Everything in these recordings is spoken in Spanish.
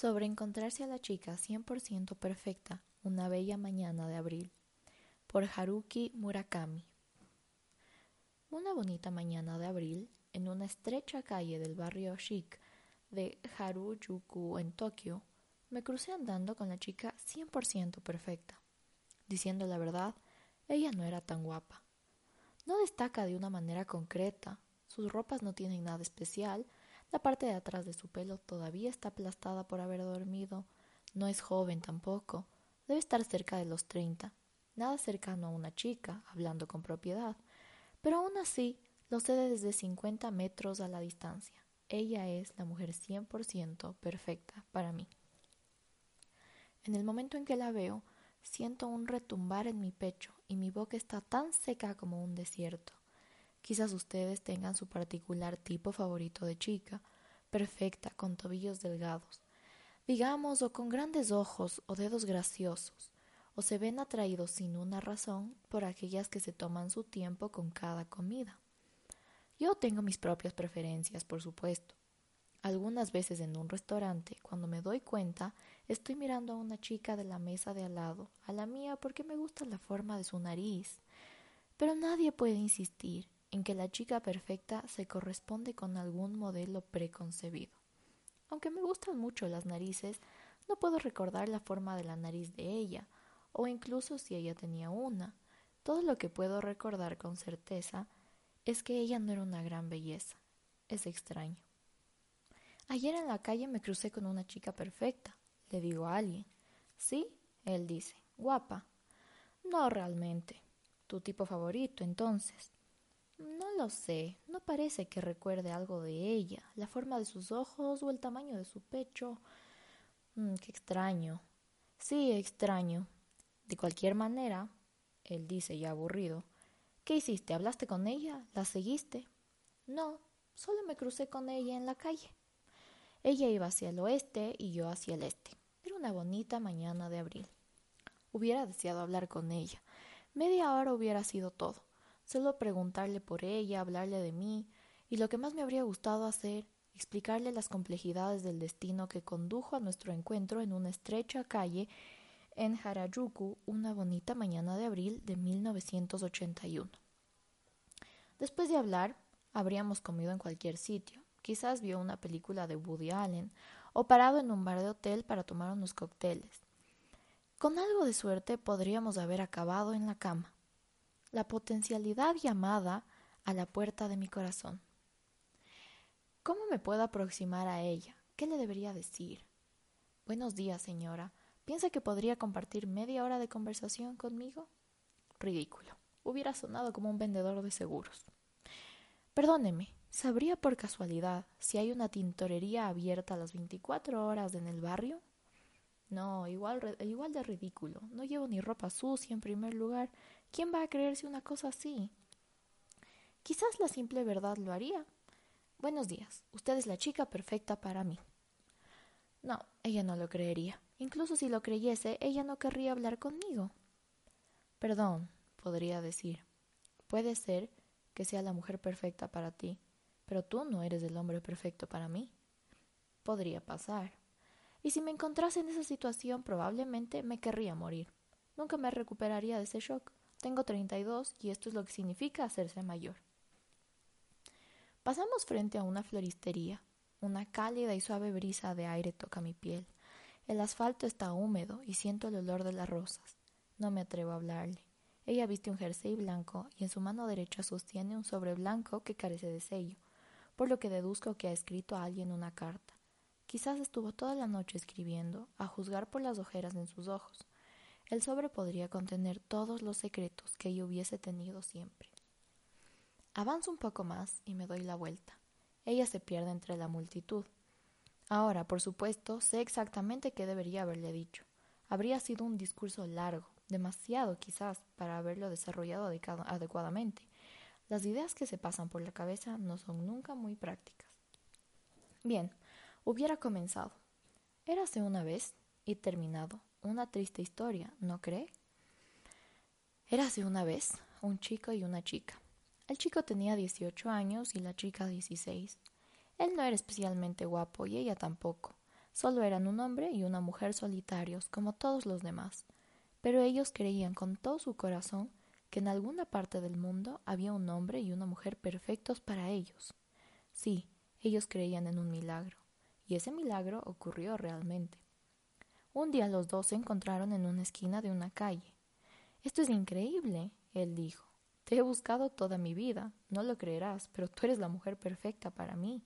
Sobre encontrarse a la chica 100% perfecta, una bella mañana de abril, por Haruki Murakami. Una bonita mañana de abril, en una estrecha calle del barrio chic de Harajuku en Tokio, me crucé andando con la chica 100% perfecta. Diciendo la verdad, ella no era tan guapa. No destaca de una manera concreta, sus ropas no tienen nada especial, la parte de atrás de su pelo todavía está aplastada por haber dormido. No es joven tampoco. Debe estar cerca de los treinta. Nada cercano a una chica, hablando con propiedad. Pero aún así, lo sé desde cincuenta metros a la distancia. Ella es la mujer cien por ciento perfecta para mí. En el momento en que la veo, siento un retumbar en mi pecho y mi boca está tan seca como un desierto. Quizás ustedes tengan su particular tipo favorito de chica, perfecta, con tobillos delgados, digamos, o con grandes ojos o dedos graciosos, o se ven atraídos sin una razón por aquellas que se toman su tiempo con cada comida. Yo tengo mis propias preferencias, por supuesto. Algunas veces en un restaurante, cuando me doy cuenta, estoy mirando a una chica de la mesa de al lado, a la mía porque me gusta la forma de su nariz. Pero nadie puede insistir en que la chica perfecta se corresponde con algún modelo preconcebido. Aunque me gustan mucho las narices, no puedo recordar la forma de la nariz de ella, o incluso si ella tenía una. Todo lo que puedo recordar con certeza es que ella no era una gran belleza. Es extraño. Ayer en la calle me crucé con una chica perfecta. Le digo a alguien. Sí, él dice. Guapa. No realmente. Tu tipo favorito, entonces. No lo sé, no parece que recuerde algo de ella, la forma de sus ojos o el tamaño de su pecho. Mm, qué extraño. Sí, extraño. De cualquier manera, él dice ya aburrido, ¿qué hiciste? ¿Hablaste con ella? ¿La seguiste? No, solo me crucé con ella en la calle. Ella iba hacia el oeste y yo hacia el este. Era una bonita mañana de abril. Hubiera deseado hablar con ella. Media hora hubiera sido todo solo preguntarle por ella, hablarle de mí, y lo que más me habría gustado hacer, explicarle las complejidades del destino que condujo a nuestro encuentro en una estrecha calle en Harajuku una bonita mañana de abril de 1981. Después de hablar, habríamos comido en cualquier sitio. Quizás vio una película de Woody Allen o parado en un bar de hotel para tomar unos cócteles. Con algo de suerte podríamos haber acabado en la cama la potencialidad llamada a la puerta de mi corazón. ¿Cómo me puedo aproximar a ella? ¿Qué le debería decir? Buenos días, señora. ¿Piensa que podría compartir media hora de conversación conmigo? Ridículo. Hubiera sonado como un vendedor de seguros. Perdóneme, ¿sabría por casualidad si hay una tintorería abierta a las veinticuatro horas en el barrio? No, igual, igual de ridículo. No llevo ni ropa sucia en primer lugar. ¿Quién va a creerse una cosa así? Quizás la simple verdad lo haría. Buenos días. Usted es la chica perfecta para mí. No, ella no lo creería. Incluso si lo creyese, ella no querría hablar conmigo. Perdón, podría decir. Puede ser que sea la mujer perfecta para ti, pero tú no eres el hombre perfecto para mí. Podría pasar. Y si me encontrase en esa situación, probablemente me querría morir. Nunca me recuperaría de ese shock. Tengo 32 y esto es lo que significa hacerse mayor. Pasamos frente a una floristería. Una cálida y suave brisa de aire toca mi piel. El asfalto está húmedo y siento el olor de las rosas. No me atrevo a hablarle. Ella viste un jersey blanco y en su mano derecha sostiene un sobre blanco que carece de sello, por lo que deduzco que ha escrito a alguien una carta. Quizás estuvo toda la noche escribiendo, a juzgar por las ojeras en sus ojos. El sobre podría contener todos los secretos que ella hubiese tenido siempre. Avanzo un poco más y me doy la vuelta. Ella se pierde entre la multitud. Ahora, por supuesto, sé exactamente qué debería haberle dicho. Habría sido un discurso largo, demasiado quizás para haberlo desarrollado adecuadamente. Las ideas que se pasan por la cabeza no son nunca muy prácticas. Bien, hubiera comenzado. Érase una vez y terminado una triste historia, ¿no cree? Érase una vez un chico y una chica. El chico tenía 18 años y la chica 16. Él no era especialmente guapo y ella tampoco. Solo eran un hombre y una mujer solitarios, como todos los demás. Pero ellos creían con todo su corazón que en alguna parte del mundo había un hombre y una mujer perfectos para ellos. Sí, ellos creían en un milagro, y ese milagro ocurrió realmente. Un día los dos se encontraron en una esquina de una calle. Esto es increíble, él dijo. Te he buscado toda mi vida, no lo creerás, pero tú eres la mujer perfecta para mí.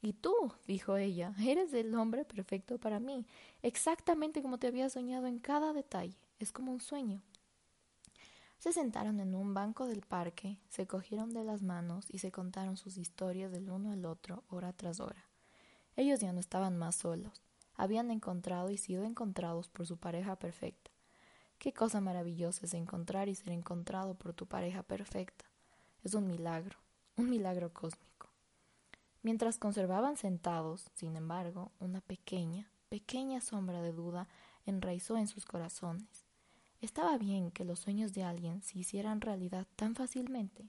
Y tú, dijo ella, eres el hombre perfecto para mí, exactamente como te había soñado en cada detalle. Es como un sueño. Se sentaron en un banco del parque, se cogieron de las manos y se contaron sus historias del uno al otro, hora tras hora. Ellos ya no estaban más solos, habían encontrado y sido encontrados por su pareja perfecta. Qué cosa maravillosa es encontrar y ser encontrado por tu pareja perfecta. Es un milagro, un milagro cósmico. Mientras conservaban sentados, sin embargo, una pequeña, pequeña sombra de duda enraizó en sus corazones. ¿Estaba bien que los sueños de alguien se hicieran realidad tan fácilmente?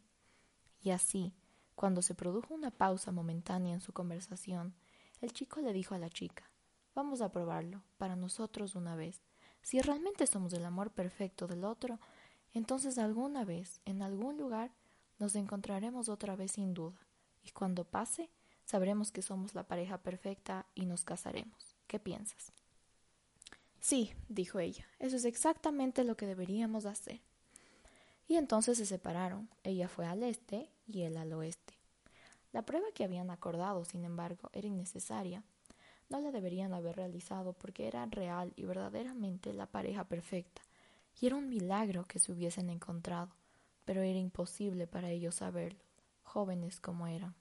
Y así, cuando se produjo una pausa momentánea en su conversación, el chico le dijo a la chica Vamos a probarlo, para nosotros una vez. Si realmente somos el amor perfecto del otro, entonces alguna vez, en algún lugar, nos encontraremos otra vez sin duda. Y cuando pase, sabremos que somos la pareja perfecta y nos casaremos. ¿Qué piensas? Sí, dijo ella, eso es exactamente lo que deberíamos hacer. Y entonces se separaron. Ella fue al este y él al oeste. La prueba que habían acordado, sin embargo, era innecesaria. No la deberían haber realizado porque era real y verdaderamente la pareja perfecta. Y era un milagro que se hubiesen encontrado, pero era imposible para ellos saberlo, jóvenes como eran.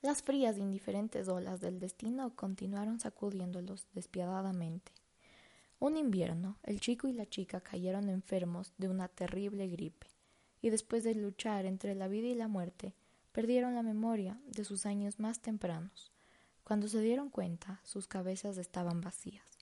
Las frías e indiferentes olas del destino continuaron sacudiéndolos despiadadamente. Un invierno, el chico y la chica cayeron enfermos de una terrible gripe, y después de luchar entre la vida y la muerte, perdieron la memoria de sus años más tempranos. Cuando se dieron cuenta, sus cabezas estaban vacías.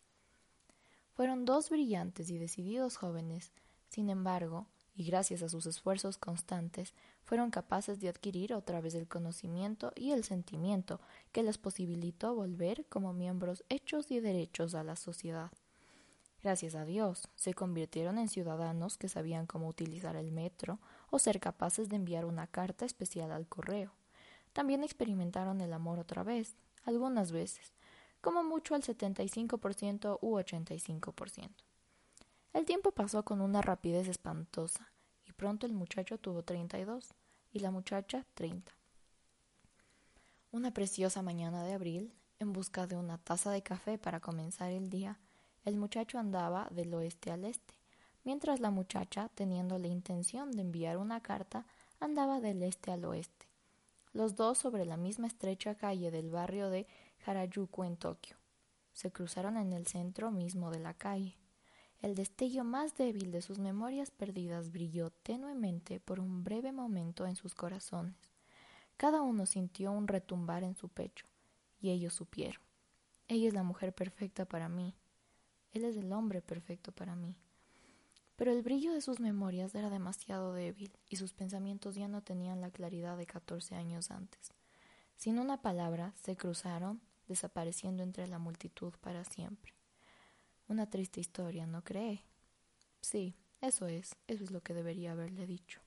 Fueron dos brillantes y decididos jóvenes, sin embargo, y gracias a sus esfuerzos constantes fueron capaces de adquirir otra vez el conocimiento y el sentimiento que les posibilitó volver como miembros hechos y derechos a la sociedad. Gracias a Dios, se convirtieron en ciudadanos que sabían cómo utilizar el metro o ser capaces de enviar una carta especial al correo. También experimentaron el amor otra vez, algunas veces, como mucho al 75% u 85%. El tiempo pasó con una rapidez espantosa, y pronto el muchacho tuvo treinta y dos, y la muchacha treinta. Una preciosa mañana de abril, en busca de una taza de café para comenzar el día, el muchacho andaba del oeste al este, mientras la muchacha, teniendo la intención de enviar una carta, andaba del este al oeste, los dos sobre la misma estrecha calle del barrio de Harajuku en Tokio. Se cruzaron en el centro mismo de la calle. El destello más débil de sus memorias perdidas brilló tenuemente por un breve momento en sus corazones. Cada uno sintió un retumbar en su pecho, y ellos supieron. Ella es la mujer perfecta para mí. Él es el hombre perfecto para mí. Pero el brillo de sus memorias era demasiado débil, y sus pensamientos ya no tenían la claridad de catorce años antes. Sin una palabra, se cruzaron, desapareciendo entre la multitud para siempre. Una triste historia, ¿no cree? Sí, eso es, eso es lo que debería haberle dicho.